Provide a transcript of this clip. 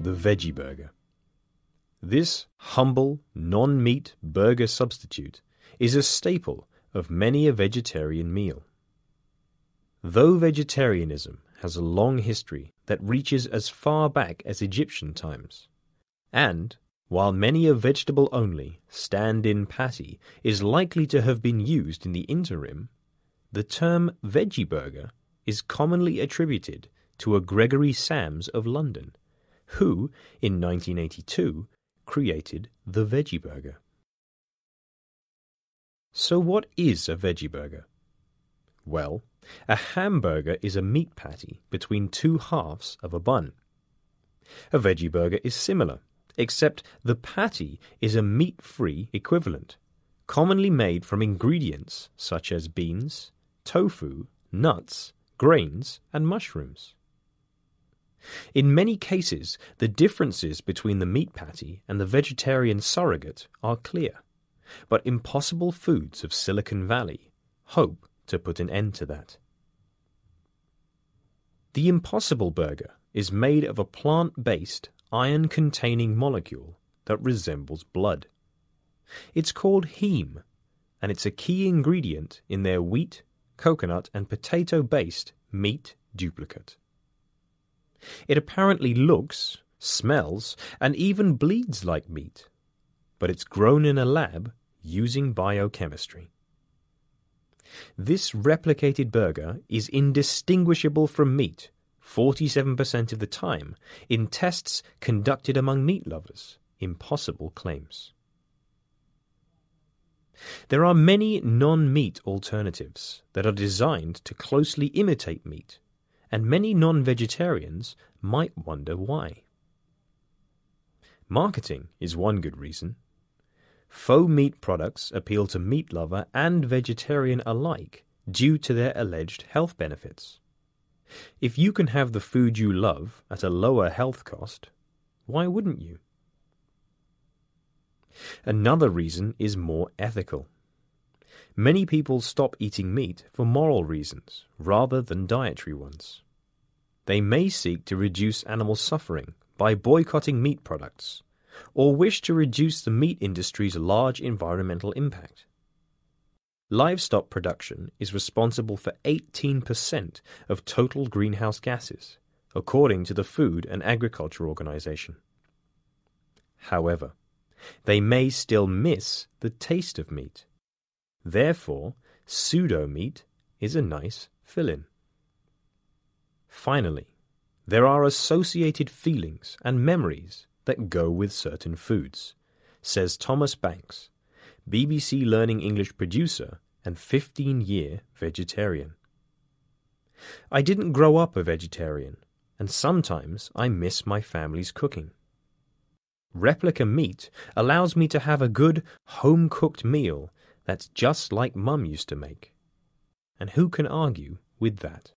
the veggie burger. This humble, non meat burger substitute is a staple of many a vegetarian meal. Though vegetarianism has a long history that reaches as far back as Egyptian times, and while many a vegetable only stand in patty is likely to have been used in the interim, the term veggie burger is commonly attributed to a Gregory Sams of London, who, in 1982, created the veggie burger. So, what is a veggie burger? Well, a hamburger is a meat patty between two halves of a bun. A veggie burger is similar, except the patty is a meat free equivalent, commonly made from ingredients such as beans, tofu, nuts, grains, and mushrooms. In many cases, the differences between the meat patty and the vegetarian surrogate are clear, but Impossible Foods of Silicon Valley hope to put an end to that. The Impossible Burger is made of a plant based, iron containing molecule that resembles blood. It's called heme, and it's a key ingredient in their wheat, coconut, and potato based meat duplicate. It apparently looks, smells, and even bleeds like meat, but it's grown in a lab using biochemistry. This replicated burger is indistinguishable from meat 47% of the time in tests conducted among meat lovers. Impossible claims. There are many non meat alternatives that are designed to closely imitate meat and many non vegetarians might wonder why. Marketing is one good reason. Faux meat products appeal to meat lover and vegetarian alike due to their alleged health benefits. If you can have the food you love at a lower health cost, why wouldn't you? Another reason is more ethical. Many people stop eating meat for moral reasons rather than dietary ones. They may seek to reduce animal suffering by boycotting meat products, or wish to reduce the meat industry's large environmental impact. Livestock production is responsible for 18% of total greenhouse gases, according to the Food and Agriculture Organization. However, they may still miss the taste of meat Therefore, pseudo meat is a nice fill in. Finally, there are associated feelings and memories that go with certain foods, says Thomas Banks, BBC Learning English producer and 15 year vegetarian. I didn't grow up a vegetarian, and sometimes I miss my family's cooking. Replica meat allows me to have a good home cooked meal that's just like Mum used to make. And who can argue with that?